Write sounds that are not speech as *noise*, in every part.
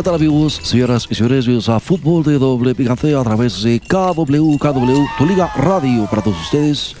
¿Qué tal amigos, señoras y señores? Bienvenidos a Fútbol de Doble Picante a través de KW, KW, tu liga radio para todos ustedes.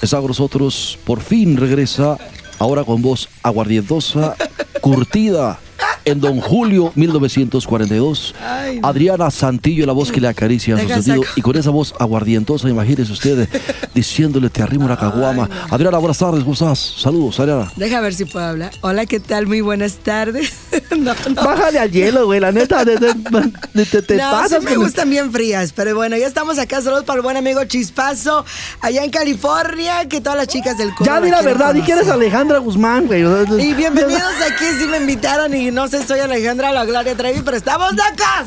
Está con nosotros, por fin regresa, ahora con voz aguardientosa, curtida en Don Julio 1942. Adriana Santillo, la voz que le acaricia su Deja sentido. saco. Y con esa voz aguardientosa, imagínese usted diciéndole, te arrimo una caguama. Adriana, buenas tardes, ¿cómo estás? Saludos, Adriana. Deja ver si puedo hablar. Hola, ¿qué tal? Muy buenas tardes. *laughs* no. Bájale al hielo, güey, la neta, te, te, te- pasas sí me gustan bien frías, pero bueno, ya estamos acá. Saludos para el buen amigo Chispazo, allá en California, que todas las chicas del coro Ya di la verdad, di que eres Alejandra Guzmán, güey. Y *laughs* bienvenidos aquí, sí me invitaron y no soy Alejandra La Gloria Trevi, pero estamos de acá.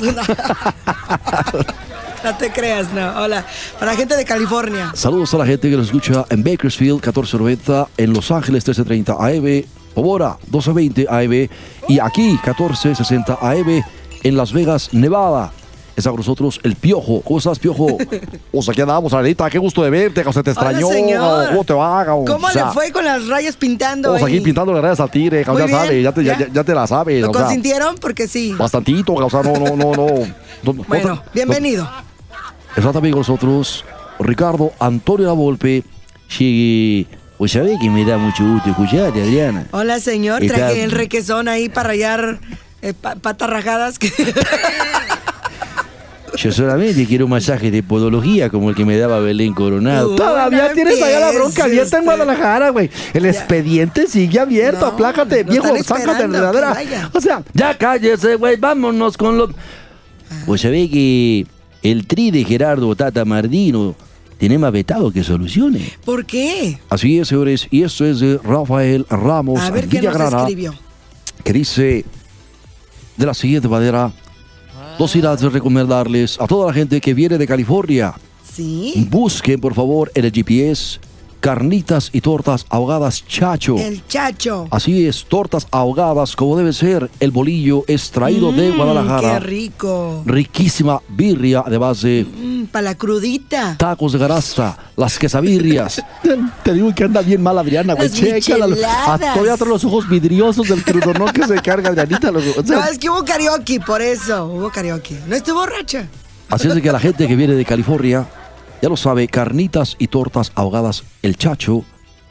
*laughs* No te creas, no. Hola, para la gente de California. Saludos a la gente que nos escucha en Bakersfield 1490, en Los Ángeles 1330 AM, Pomora 1220 AM y aquí 1460 AM en Las Vegas, Nevada. Está con nosotros el Piojo. ¿Cómo estás, Piojo? *laughs* Pues aquí andamos, Arenita, qué gusto de verte, que se te extrañó. ¿cómo te va? ¿Cómo O sea, le fue con las rayas pintando Estamos aquí ahí? pintando las rayas al tigre, ya bien, sabes, ya te, ya, ya. ya- ya te la sabes. ¿Lo o sea, consintieron? Porque sí. Bastantito, o sea, no, no, no, no. no- no- Bueno, no- bienvenido. Está también con nosotros Ricardo Antonio Lavolpe. Sí, pues sabe que me da mucho gusto escucharte, Adriana. Hola, señor. Está- Traje el requesón ahí para rayar eh, pa- patas rajadas. que- *laughs* Yo solamente quiero un masaje de podología como el que me daba Belén Coronado. Uh. Todavía No tienes allá la bronca empieces abierta en. Guadalajara, güey. El expediente sigue abierto, No, aplácate, lo viejo, sácate enredadera. O sea, Ya cállese, güey, vámonos con los... Pues sabe que el tri de Gerardo Tata Mardino tiene más vetado que soluciones. ¿Por qué? Así es, señores, y esto es de Rafael Ramos A ver qué nos escribió. que dice de la siguiente manera. Dos irás de recomendarles a toda la gente que viene de California. Sí. Busquen, por favor, en el GPS carnitas y tortas ahogadas Chacho. El chacho. Así es, tortas ahogadas como debe ser. El bolillo extraído de Mm, Guadalajara. Qué rico. Riquísima birria, de para la crudita. tacos de garasta, las quesabirrias. *laughs* te digo que anda bien mal Adriana, güey. Chécala. Todavía trae los ojos vidriosos del crudonón que se carga Adrianita. loco. O sea, No, es que hubo karaoke, por eso. Hubo karaoke. No estoy borracha. Así es de que la gente que viene de California, ya lo sabe, carnitas y tortas ahogadas El Chacho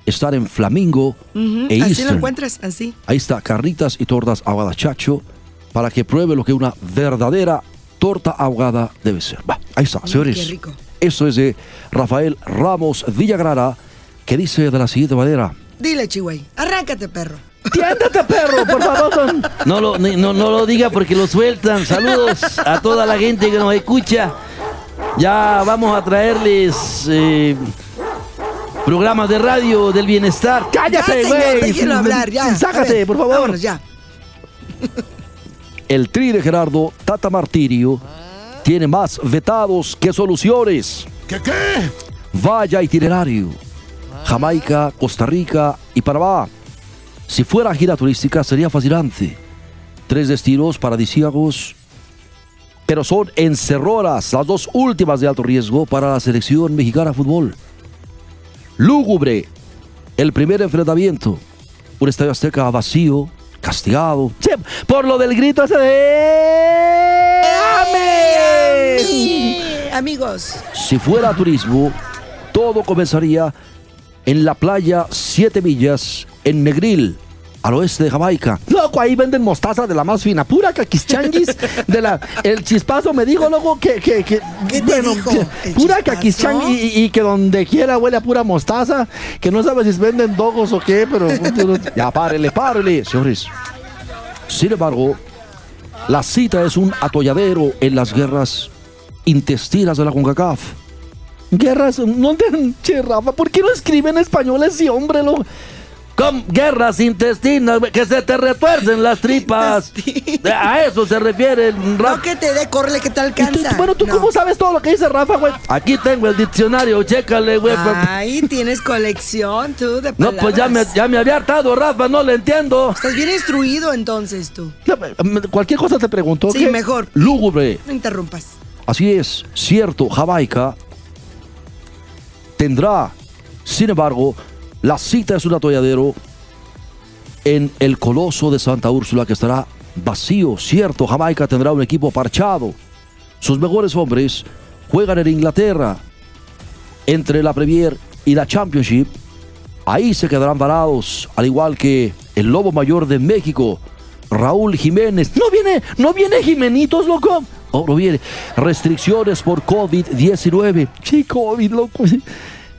están en Flamingo e Así lo encuentras, así. Ahí está, carnitas y tortas ahogadas Chacho, para que pruebe lo que una verdadera torta ahogada debe ser. Va, ahí está, señores. qué rico. Esto es de Rafael Ramos Villagrana, que dice de la siguiente manera. Dile, Chihuey. Arráncate, perro. tiéndete, perro, por favor. No lo, ni- no, no lo diga porque lo sueltan. Saludos a toda la gente que nos escucha. Ya vamos a traerles eh, programas de radio del bienestar. Cállate, ya, güey. hablar, ya. Sácate, ver, por favor. vámonos, ya. El tri de Gerardo Tata Martirio tiene más vetados que soluciones. ¿Qué qué? Vaya itinerario. Jamaica, Costa Rica y Panamá. Si fuera gira turística sería fascinante. Tres destinos paradisíacos, pero son encerroras, las dos últimas de alto riesgo para la selección mexicana de fútbol. Lúgubre, el primer enfrentamiento. Un estadio azteca vacío, castigado. Sí, por lo del grito ese de... ¡Amén! Amigos. Si fuera turismo, todo comenzaría en la playa Siete Millas, en Negril, al oeste de Jamaica. Loco, ahí venden mostaza de la más fina, pura caquischanguis *laughs* de la... El chispazo me dijo, loco, que... que, que ¿Qué te dijo, que- pura caquischanguis y, y que donde quiera huele a pura mostaza, que no sabe si venden dogos o qué, pero... *laughs* Ya, párele, párele, señores. Sin embargo, la cita es un atolladero en las guerras intestinas de la CONCACAF. Guerras, no te... Che, Rafa, ¿por qué no escribe en español ese hombre, lo... con guerras intestinas, que se te retuercen las tripas. A eso se refiere el No que te dé, corre que te ¿Y tú- alcanza. bueno, ¿tú No. cómo sabes todo lo que dice Rafa, güey? Aquí tengo el diccionario, chécale, güey. Ay, tienes colección tú de No, palabras. pues ya me, ya me había hartado, Rafa, no le entiendo. Estás bien instruido entonces tú. No, Cualquier cosa te pregunto. Sí, ¿qué? mejor. Lúgubre. No interrumpas. Así es, cierto, Jamaica tendrá, sin embargo, la cita es un atolladero en el Coloso de Santa Úrsula que estará vacío. Cierto, Jamaica tendrá un equipo parchado. Sus mejores hombres juegan en Inglaterra. Entre la Premier y la Championship, ahí se quedarán varados, al igual que el Lobo Mayor de México, Raúl Jiménez. No viene, no viene Jimenitos, loco. Oh, no viene. Restricciones por COVID-19. Sí, COVID, loco.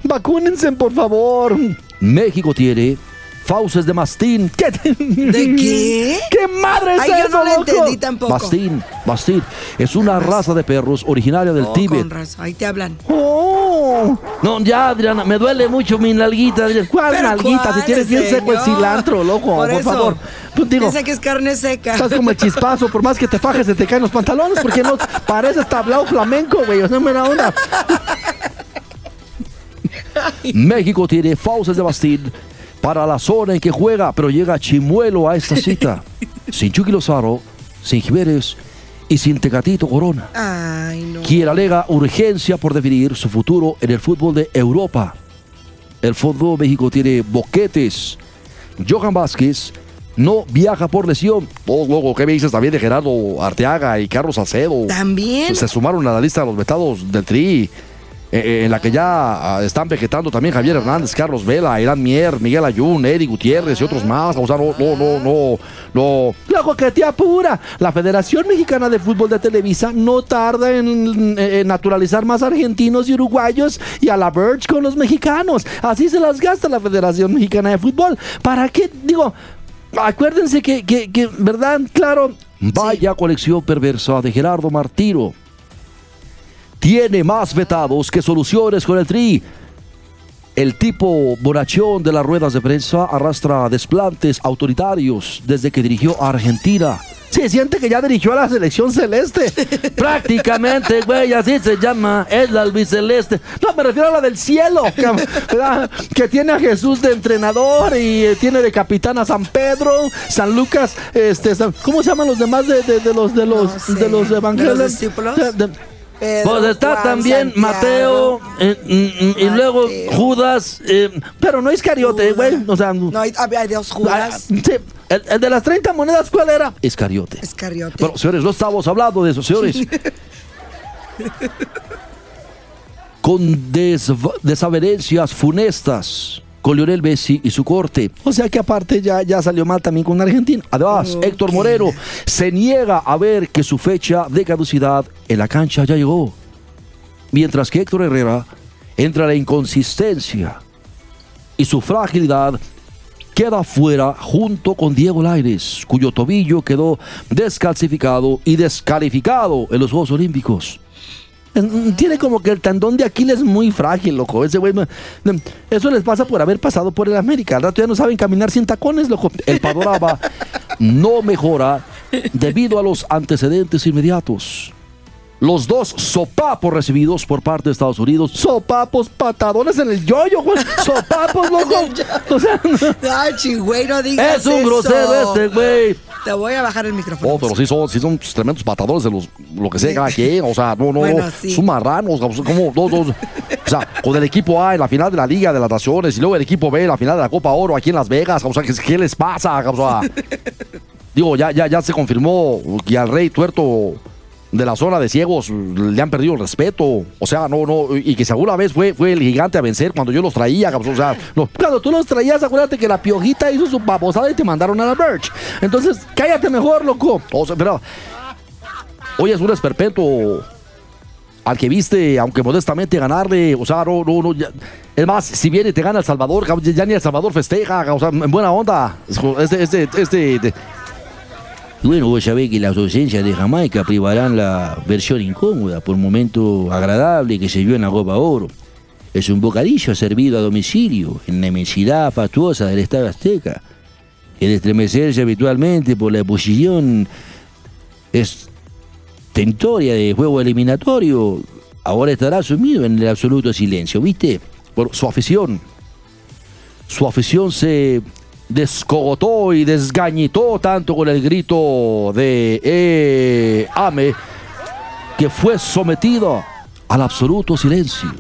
Vacúnense, por favor. México tiene fauces de mastín. ¿Qué? ¿De qué? ¿Qué madre es Ay, yo eso, no lo loco? entendí tampoco. Mastín, mastín. Es una raza de perros originaria del Oh, Tíbet. con razón. Ahí te hablan. Oh, No, ya, Adriana, me duele mucho mi nalguita. Adriana. ¿Cuál Pero nalguita? Si ¿cuál, tienes bien seco el cilantro, loco, por, favor. Pues digo, Piensa que es carne seca. estás como el chispazo, por más que te fajes, se te caen los pantalones, porque no pareces tablao flamenco, güey. O sea, buena onda. México tiene fauces de mastín para la zona en que juega, pero llega Chimuelo a esta cita. *laughs* sin Chucky Lozaro, sin Jiménez y sin Tecatito Corona. Ay, no. quien alega urgencia por definir su futuro en el fútbol de Europa. El Fondo México tiene boquetes. Johan Vázquez no viaja por lesión. Oh, luego, ¿qué me dices también de Gerardo Arteaga y Carlos Salcedo? También. Se sumaron a la lista de los vetados del Tri. Eh, eh, en la que ya ah, están vegetando también Javier Hernández, Carlos Vela, Irán Mier, Miguel Ayun, Eric Gutiérrez y otros más. O sea, no, no, no, no, que te apura. La Federación Mexicana de Fútbol de Televisa no tarda en, en naturalizar más argentinos y uruguayos y a la Verge con los mexicanos. Así se las gasta la Federación Mexicana de Fútbol. ¿Para qué? Digo, acuérdense que, que, que, ¿verdad? Claro. Vaya colección perversa de Gerardo Martiro. Tiene más vetados que soluciones con el Tri. El tipo bonachón de las ruedas de prensa arrastra desplantes autoritarios desde que dirigió a Argentina. Se siente que ya dirigió a la selección celeste. *laughs* Prácticamente, güey, así se llama. Es la albiceleste. No, me refiero a la del cielo, *laughs* que, tiene a Jesús de entrenador y eh, tiene de capitán a San Pedro, San Lucas, este, San- ¿cómo se llaman los demás de, de- de los de los No sé. de los ¿De evangelios? los discípulos? De- de- Pedro, Pues está Juan, también Santiago. Mateo eh, mm, mm, y luego. Judas. eh, pero no Iscariote, güey, o sea, No, hay, hay dos ah, Judas. sí, el, el de las 30 monedas, ¿cuál era? Escariote. Escariote. Bueno, señores, no estamos hablando de eso, señores. *laughs* Con desv- desavenencias funestas con Lionel Messi y su corte. O sea que aparte ya, ya salió mal también con Argentina. Además. Héctor Moreno se niega a ver que su fecha de caducidad en la cancha ya llegó. Mientras que Héctor Herrera entra la inconsistencia y su fragilidad queda fuera junto con Diego Laires, cuyo tobillo quedó descalcificado y descalificado en los Juegos Olímpicos. Tiene como que el tendón de Aquiles muy frágil, loco. Ese güey. Eso les pasa por haber pasado por el América. Al rato ya no saben caminar sin tacones, loco. El panorama *laughs* no mejora debido a los antecedentes inmediatos. Los dos sopapos recibidos por parte de Estados Unidos Sopapos, patadones en el yoyo, güey. Sopapos, loco. *laughs* O sea, Ay, chigüey, no digas es un grosero este, güey. Te voy a bajar el micrófono. Oh, pero sí son, sí son tremendos patadores de los, lo que sea cada quien. O sea, no, no, Bueno, sí. son marranos. Como, dos, dos. O sea, con el equipo A en la final de la Liga de las Naciones y luego el equipo B en la final de la Copa Oro aquí en Las Vegas. O sea, ¿qué, qué les pasa? O sea, digo, ya, ya, ya se confirmó que al Rey Tuerto de la zona de ciegos le han perdido el respeto. O sea, no, no, y que si alguna vez fue, fue el gigante a vencer cuando yo los traía. O sea, cuando tú los traías, acuérdate que la piojita hizo su babosada y te mandaron a la Verge. Entonces, cállate mejor, loco. O sea, pero hoy es un esperpento al que viste, aunque modestamente ganarle, o sea, no, no, no, ya- es más, si viene y te gana El Salvador, ya ni El Salvador festeja, o sea, en buena onda, este, este, este, bueno, vos sabés que las ausencias de Jamaica privarán la versión incómoda por momento agradable que se vio en la Copa Oro. es un bocadillo servido a domicilio en la inmensidad fastuosa del Estado Azteca. El estremecerse habitualmente por la posición estentoria de juego eliminatorio ahora estará sumido en el absoluto silencio, ¿viste? Por su afición. Su afición se descogotó y desgañitó tanto con el grito de eh, Ame que fue sometido al absoluto silencio.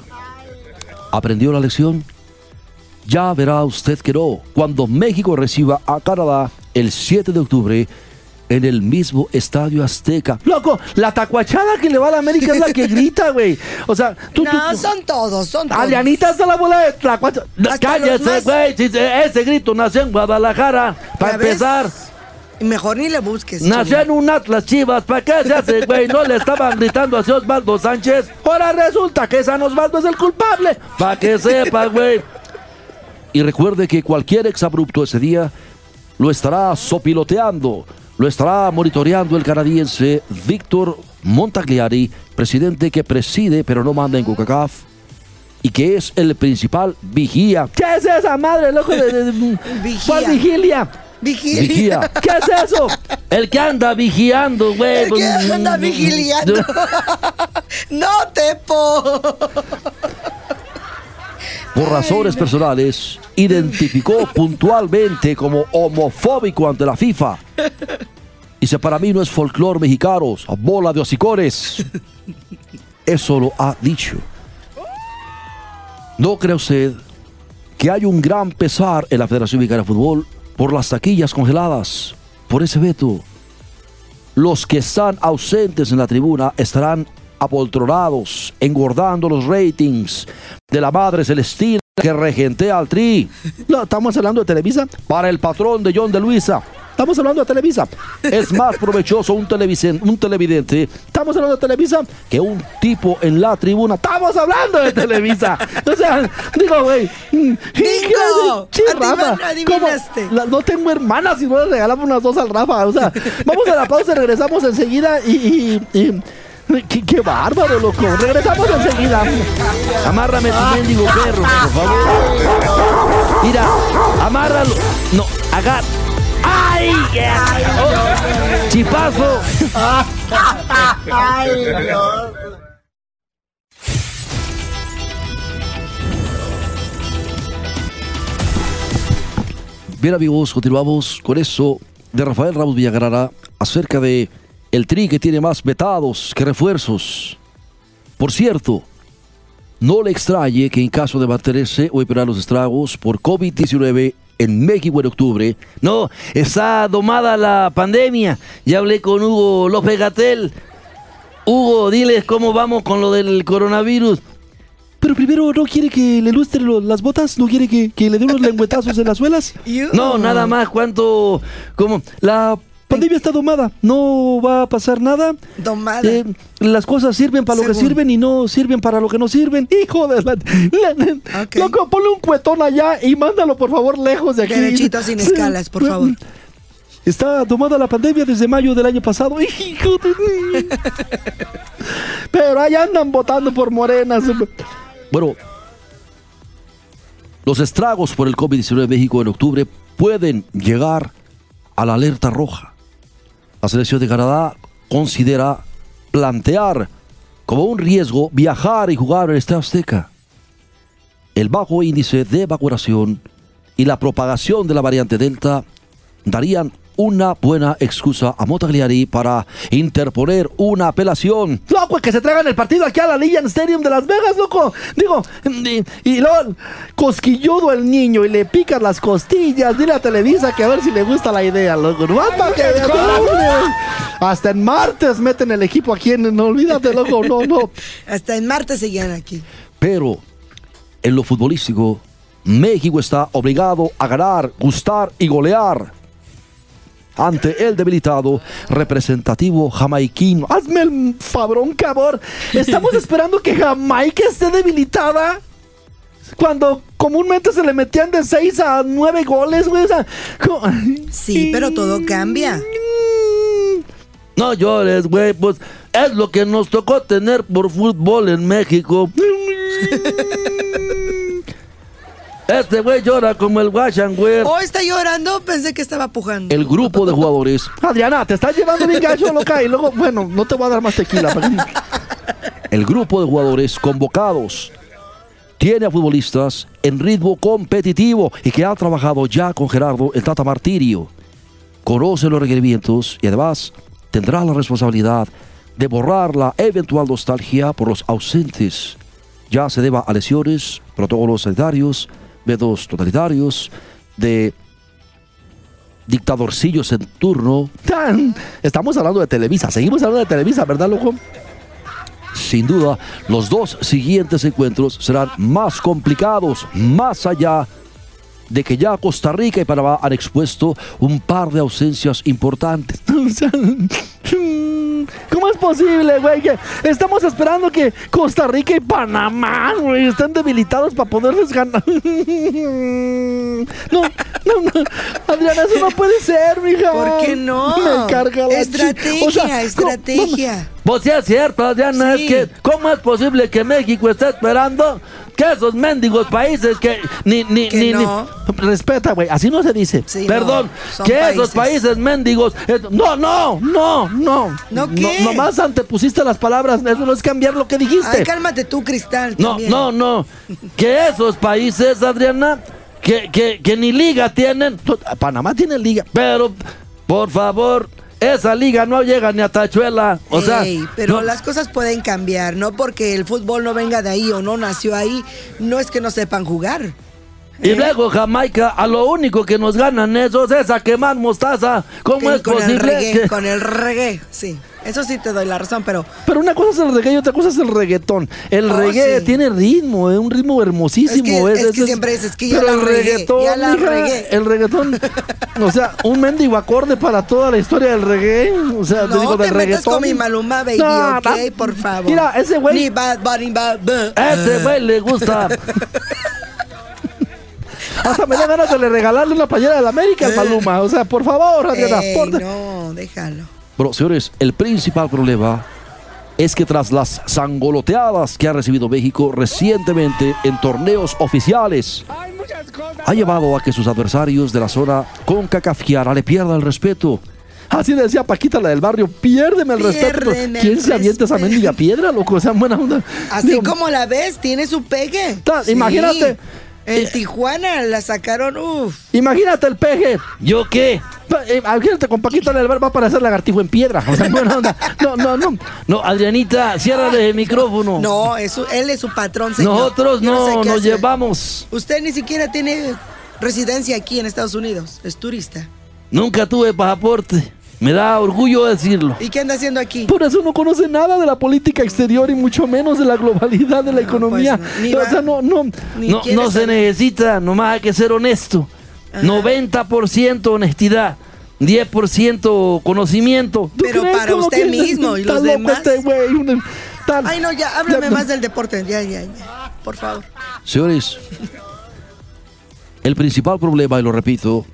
¿Aprendió la lección? Ya verá usted que no, cuando México reciba a Canadá el 7 de octubre en el mismo estadio Azteca. Loco, la tacuachada que le va a la América es la que *laughs* grita, güey. O sea, tú. no, tú- tú- son todos, son todos. Adrianita está la bola de tacuachada. Hasta Cállese, más- güey. ese grito nació en Guadalajara. Para empezar. Mejor ni le busques. Nació en un Atlas Chivas, ¿para qué se hace, güey? No le estaban gritando hacia Osvaldo Sánchez. Ahora resulta que San Osvaldo es el culpable. Para que sepas, güey. Y recuerde que cualquier exabrupto ese día lo estará sopiloteando, lo estará monitoreando el canadiense Víctor Montagliari, presidente que preside pero no manda en CONCACAF y que es el principal vigía. ¿Qué es esa madre, loco? De, de- de- Vigía. ¿Cuál vigilia? Vigilia. Vigía. *laughs* ¿Qué es eso? El que anda vigiando, güey. El que anda *laughs* vigiliando. *laughs* no, Tepo. Por razones personales, identificó puntualmente como homofóbico ante la FIFA. *laughs* Dice, para mí no es folclor mexicano, bola de hocicores. Eso lo ha dicho. ¿No cree usted que hay un gran pesar en la Federación Mexicana de Fútbol por las taquillas congeladas, por ese veto? Los que están ausentes en la tribuna estarán apoltronados, engordando los ratings de la madre celestina que regentea al tri. No, estamos hablando de Televisa para el patrón de John de Luisa. Estamos hablando de Televisa. Es más provechoso un, un televidente. Estamos hablando de Televisa que un tipo en la tribuna. Estamos hablando de Televisa. O sea, digo, güey. mm, ¡Bingo! Adivinaste. no tengo hermanas y no le regalamos unas dos al Rafa. O sea, vamos a la pausa, regresamos enseguida y. y- y- *laughs* qué, qué bárbaro, loco. Regresamos enseguida. Amárrame tu mendigo perro, por favor. Mira, amárralo. No, agar. ¡Ay! Oh, ¡Chipazo! Bien amigos, continuamos con eso de Rafael Ramos Villagrara acerca de el tri que tiene más vetados que refuerzos. Por cierto, no le extrañe que en caso de mantenerse o esperar los estragos por COVID-19 en México en octubre, no, está domada la pandemia. Ya hablé con Hugo López Gatel. Hugo, diles cómo vamos con lo del coronavirus. Pero primero, ¿no quiere que le lustre lo- las botas? ¿No quiere que, que le dé unos lengüetazos en las suelas? *laughs* No, nada más, ¿cuánto? Como la pandemia está domada, no va a pasar nada. Domada. Eh, las cosas sirven para lo que sirven y no sirven para lo que no sirven. Hijo de la... la-. Loco, ponle un cuetón allá y mándalo por favor lejos de aquí. Derechito, sin escalas, por favor. Está tomada la pandemia desde mayo del año pasado. Hijo de... Pero ahí andan votando por morenas. Bueno, los estragos por el COVID-19 en México en octubre pueden llegar a la alerta roja. La selección de Canadá considera plantear como un riesgo viajar y jugar en el Estadio Azteca. El bajo índice de vacunación y la propagación de la variante Delta darían una buena excusa a Motagliari para interponer una apelación. Loco, que se traigan el partido aquí a la Legion Stadium de Las Vegas, loco. Digo, y, y luego cosquilludo el niño y le pican las costillas. Dile a Televisa que a ver si le gusta la idea, loco. Para que- Hasta en martes meten el equipo aquí en. No olvídate, loco, no, no. *laughs* Hasta en martes seguían aquí. Pero en lo futbolístico, México está obligado a ganar, gustar y golear ante el debilitado representativo jamaiquino. Hazme el fabrón, cabrón. Estamos *laughs* esperando que Jamaica esté debilitada. Cuando comúnmente se le metían de 6 a 9 goles, güey. o sea, Sí, pero todo cambia. No llores, güey, pues es lo que nos tocó tener por fútbol en México. *laughs* *laughs* Este güey llora como el güey. ¿O está llorando? Pensé que estaba pujando. El grupo de jugadores. Adriana, te estás llevando bien gacho, loca. Y luego, bueno, no te voy a dar más tequila. El grupo de jugadores convocados tiene a futbolistas en ritmo competitivo y que ha trabajado ya con Gerardo el Tata Martirio. Conoce los requerimientos y además tendrá la responsabilidad de borrar la eventual nostalgia por los ausentes, ya se deba a lesiones, protocolos sanitarios, métodos totalitarios, de dictadorcillos en turno. Estamos hablando de Televisa, seguimos hablando de Televisa, ¿verdad, loco? Sin duda, los dos siguientes encuentros serán más complicados, más allá de que ya Costa Rica y Panamá han expuesto un par de ausencias importantes. *laughs* ¿Cómo es posible, güey? Que estamos esperando que Costa Rica y Panamá, güey, estén debilitados para poderles ganar. *laughs* No, *laughs* no, no. Adriana, eso no puede ser, mija. ¿Por qué no? Me carga la Estrategia, estrategia. Pues sí es cierto, Adriana, es que ¿cómo es posible que México esté esperando que esos mendigos países que ni ni ni, no. respeta, güey, así no se dice. Perdón, que esos países mendigos no, no, no, no. ¿No qué? No, nomás antepusiste las palabras, eso no es cambiar lo que dijiste. Ay, cálmate tú, Cristal. No, también. no, no. Que esos países, Adriana, que, que, que ni liga tienen. Panamá tiene liga. Pero, por favor, esa liga no llega ni a Tachuela. O sea, Ey, pero no- las cosas pueden cambiar, no porque el fútbol no venga de ahí o no nació ahí, no es que no sepan jugar. y luego Jamaica, a lo único que nos ganan esos es a quemar mostaza. ¿Cómo Que es con el reggae, que- con el reggae, sí. Eso sí te doy la razón, pero Pero una cosa es el reggae y otra cosa es el reggaetón. El Oh, reggae sí. tiene ritmo, es un ritmo hermosísimo. Es que- es que siempre dices que ya pero la el reggaetón, ya la regué. el reggaetón, o sea, un mendigo acorde para toda la historia del reggae. O sea, te digo, te del metas reggaetón. con mi Maluma, baby, No, ok, no. por favor. Mira, ese güey- Ni Bad Bunny, Bad Bunny. Ese güey le gusta. *laughs* Hasta me da ganas de le regalarle una playera de la América al Maluma. O sea, por favor, Ey, porte- no, déjalo. Bueno, señores, el principal problema es que tras las sangoloteadas que ha recibido México recientemente en torneos oficiales, ha llevado a que sus adversarios de la zona CONCACAFIARA le pierdan el respeto. Así decía Paquita, la del barrio, piérdeme el respeto. ¿Quién el se avienta esa mendiga piedra, loco? O sea, buena onda. Así Digo, como la ves, tiene su pegue. Ta- imagínate. En Tijuana la sacaron, uff. Imagínate el peje. ¿Yo qué? Eh, Imagínate con del bar va a parecer lagartijo en piedra. O sea, *laughs* buena onda. No, no, no. No, Adrianita, ciérrale el micrófono. No, es su- él es su patrón, señor. Nosotros Yo sé no qué nos hacer. llevamos. Usted ni siquiera tiene residencia aquí en Estados Unidos. Es turista. Nunca tuve pasaporte. Me da orgullo decirlo. ¿Y qué anda haciendo aquí? Por eso no conoce nada de la política exterior y mucho menos de la globalidad de la No, economía. pues, no, ni o sea, no, no. No, se necesita, nomás hay que ser honesto. 90% honestidad, 10% conocimiento. ¿Tú Pero crees para usted que mismo y los demás? este? Un- tal- Ay, no, ya, háblame Ya, más del deporte. Ya, ya, ya. Por favor. Señores, el principal problema, y lo repito,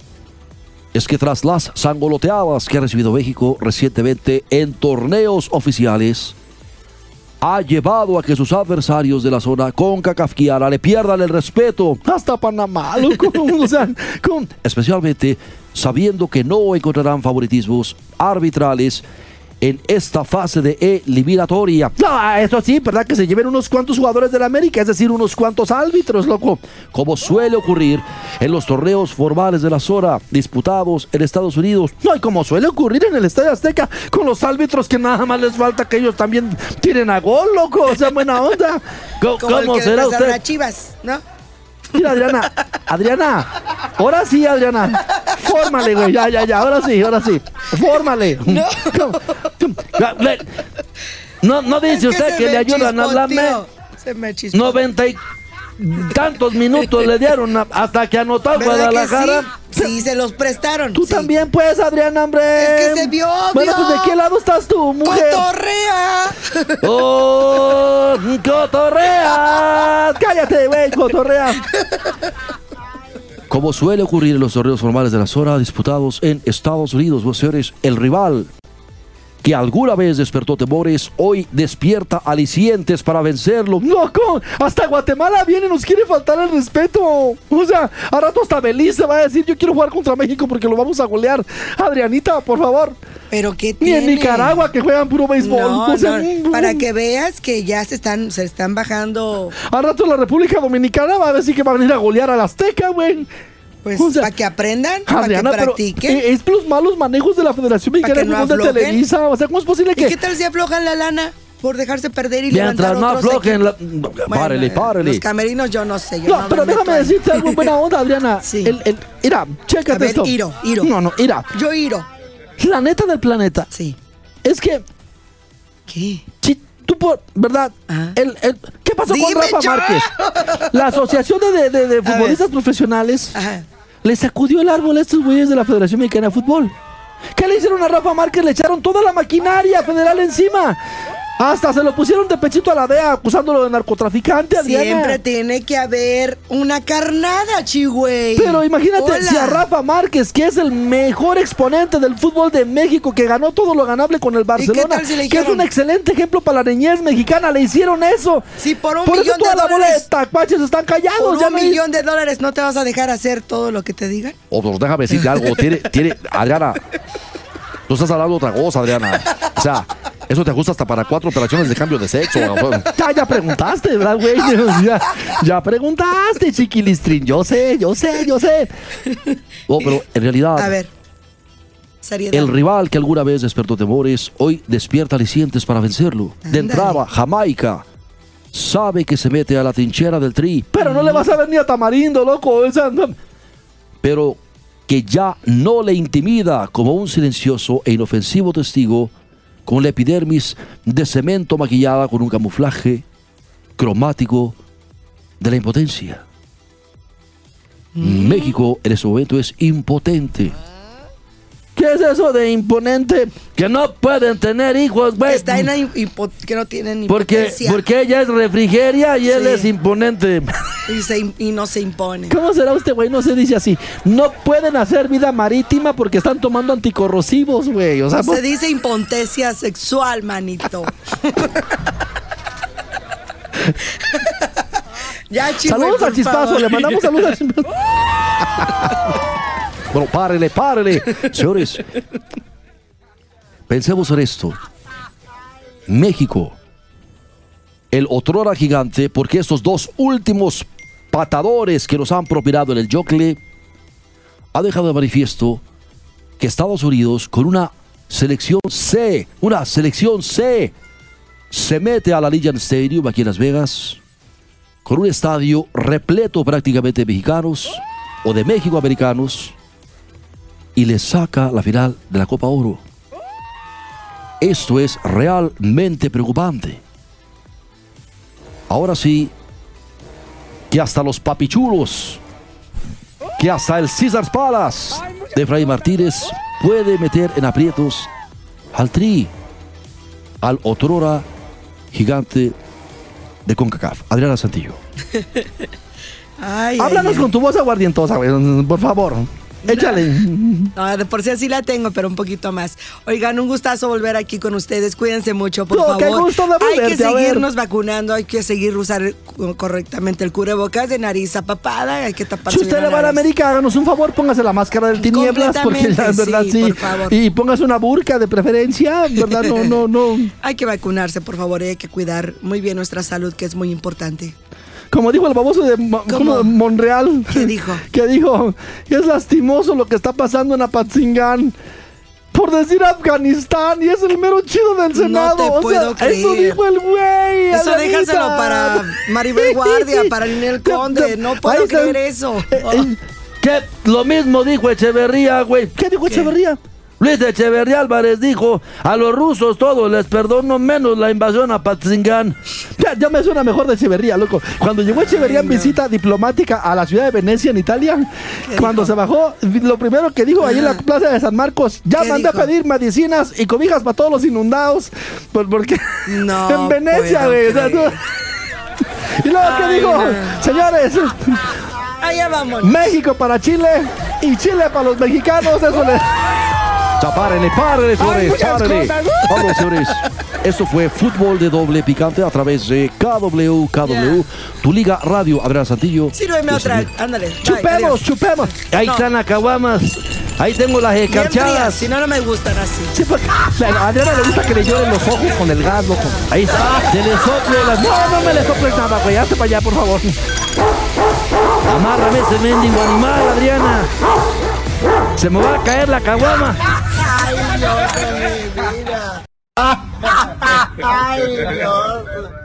es que tras las sangoloteadas que ha recibido México recientemente en torneos oficiales, ha llevado a que sus adversarios de la zona CONCACAFIARA le pierdan el respeto, Hasta Panamá, loco. *laughs* o sea, con- especialmente sabiendo que no encontrarán favoritismos arbitrales en esta fase de eliminatoria. No, eso sí, ¿verdad? Que se lleven unos cuantos jugadores de la América, es decir, unos cuantos árbitros, loco. como suele ocurrir en los torneos formales de la zona disputados en Estados Unidos. No, y como suele ocurrir en el Estadio Azteca, con los árbitros que nada más les falta que ellos también tiren a gol, loco. O sea, buena onda. *laughs* ¿Cómo, Como el que será usted? a Chivas, ¿no? Mira, Adriana, Adriana, ahora sí, Adriana. Fórmale, güey, ya, ya, ya, ahora sí, ahora sí. Fórmale. No. No, no dice Es que usted que le ayudan a hablarme. Se me chispó. Noventa y tantos minutos le dieron a- hasta que anotó a ¿Verdad que Guadalajara. sí? Sí, se los prestaron. Tú sí. también, pues, Adriana, hombre. Es que se vio, Bueno, vio. pues, ¿de qué lado estás tú, mujer? ¡Cotorrea! ¡Oh! ¡Cotorrea! Cállate, güey, cotorrea. Como suele ocurrir en los torneos formales de la zona disputados en Estados Unidos, vos señores, el rival que alguna vez despertó temores, hoy despierta alicientes para vencerlo. ¡Loco! Hasta Guatemala viene y nos quiere faltar el respeto. O sea, a rato hasta Belice va a decir yo quiero jugar contra México porque lo vamos a golear. Adrianita, por favor. Pero qué Ni en tiene? Nicaragua que juegan puro béisbol. No, O sea, no, para que veas que ya se están, se están bajando, A rato la República Dominicana va a decir que va a venir a golear a la Azteca, güey. Pues, O sea, para que aprendan, para que pero practiquen. eh, es los malos manejos de la Federación Mexicana de no de. Televisa. O sea, ¿cómo es posible ¿Y que qué tal si aflojan la lana por dejarse perder y Mientras no aflojen la... Párele, Bueno, párele. Los camerinos yo no sé. Yo No, no pero déjame ahí. decirte algo en buena onda, Adriana. *laughs* Sí. El, el, mira, chécate A ver, esto. Iro, Iro. No, no, mira. Yo iro. La neta del planeta Sí. es que ¿Qué? si tú por, ¿verdad? Ajá. El, el- ¿Qué pasó Dime, con Rafa yo. Márquez? La Asociación de, de- de- *laughs* de Futbolistas Profesionales Ajá. Le sacudió el árbol a estos güeyes de la Federación Mexicana de Fútbol. ¿Qué le hicieron a Rafa Márquez? Le echaron toda la maquinaria federal encima. Hasta se lo pusieron de pechito a la DEA acusándolo de narcotraficante, Adriana. Siempre tiene que haber una carnada, chigüey. Pero imagínate, Hola. si a Rafa Márquez, que es el mejor exponente del fútbol de México, que ganó todo lo ganable con el Barcelona, si que es un excelente ejemplo para la niñez mexicana, le hicieron eso. Sí, por un Por eso millón de bola de dólares. tacuaches están callados. Por un millón de dólares no te vas a dejar hacer todo lo que te digan. O pues déjame decirte algo, tiene, tiene, Adriana, tú estás hablando de otra cosa, Adriana. O sea, eso te ajusta hasta para cuatro operaciones de cambio de sexo. *laughs* Ya, ya preguntaste, ¿verdad, güey? *laughs* Ya, ya preguntaste, chiquilistrín. Yo sé, yo sé, yo sé. No, pero en realidad, A ver. Seriedad. el rival que alguna vez despertó temores, hoy despierta alicientes para vencerlo. De entrada, Jamaica sabe que se mete a la trinchera del tri, Pero no le vas a ver ni a Tamarindo, loco. Pero que ya no le intimida como un silencioso e inofensivo testigo con la epidermis de cemento maquillada con un camuflaje cromático de la impotencia. México en ese momento es impotente. ¿Qué es eso de imponente? Que no pueden tener hijos, que, güey. está en que no tienen Porque, porque ella es refrigeria y él es imponente. Y, se- y no se impone. ¿Cómo será usted, güey? No se dice así. No pueden hacer vida marítima porque están tomando anticorrosivos, güey. O sea, Se dice impotencia sexual, manito. *laughs* ya, chico. saludos al chispazo. Le mandamos saludos al *laughs* chispazo. Bueno, párele, párele. *laughs* Señores, pensemos en esto. México, el otrora gigante, porque estos dos últimos patadores que nos han propinado en el Yocle, ha dejado de manifiesto que Estados Unidos, con una selección C, una selección C, se mete a la Legion Stadium aquí en Las Vegas, con un estadio repleto prácticamente de mexicanos o de México americanos y le saca la final de la Copa Oro. Esto es realmente preocupante. Ahora sí, que hasta los papichulos, que hasta el Caesars Palace de Fray Martínez puede meter en aprietos al Tri, al otrora gigante de CONCACAF, Adriana Santillo. *laughs* Ay, Háblanos ay, con tu voz aguardientosa. Por favor. Échale. No, de por sí así la tengo, pero un poquito más. Oigan, un gustazo volver aquí con ustedes. Cuídense mucho, por No, favor. qué gusto de hay que seguirnos vacunando, hay que seguir usar correctamente el cubrebocas de nariz tapada, hay que taparse Si usted le va a la. América, háganos un favor, póngase la máscara del tinieblas, porque la verdad sí, sí. por favor. Y póngase una burca de preferencia, ¿verdad? No, no, no. *laughs* Hay que vacunarse, por favor, y hay que cuidar muy bien nuestra salud, que es muy importante. Como dijo el baboso de, Mo- ¿Cómo? ¿cómo? Monreal. ¿Qué dijo? *laughs* Que dijo, es lastimoso lo que está pasando en Apatzingán. Por decir Afganistán, y es el mero chido del No Senado. te o puedo sea, eso creer. dijo el güey. Eso déjaselo para Maribel *laughs* Guardia, para Ninel Conde. No puedo creer eso. Eh, eh, Que lo mismo dijo Echeverría, güey. ¿Qué dijo Echeverría? Luis Echeverría Álvarez dijo, a los rusos todos les perdono menos la invasión a Patzingán. Ya, ya me suena mejor de Echeverría, loco. Cuando llegó Echeverría en visita diplomática a la ciudad de Venecia, en Italia, cuando dijo? se bajó, lo primero que dijo ahí en la Ajá. plaza de San Marcos, ya ¿Qué mandé dijo? a pedir medicinas y cobijas para todos los inundados. Por- porque No *laughs* en Venecia, güey. o sea, creer. no- *laughs* Y luego, ¿qué Ay, dijo? no. Señores, Allá vamos. México para Chile y Chile para los mexicanos. Eso le. Ya párenle, párenle, señores, cosas. Vamos, señores. Esto fue Fútbol de Doble Picante a través de KW, KW, tu liga radio. Adrián Santillo. Sírveme otra. Ándale. Chupemos, chupemos. Ahí No. están las caguamas. Ahí tengo las escarchadas. si no, no me gustan así. Sí, porque a Adriana le gusta que le lloren los ojos con el gas, loco. Ahí está. Se le sople las No, no me le soples nada, güey. Hazte para allá, por favor. Amárrame ese mendigo animal, Adriana. Se me va a caer la caguama. No, mi. Ay, no.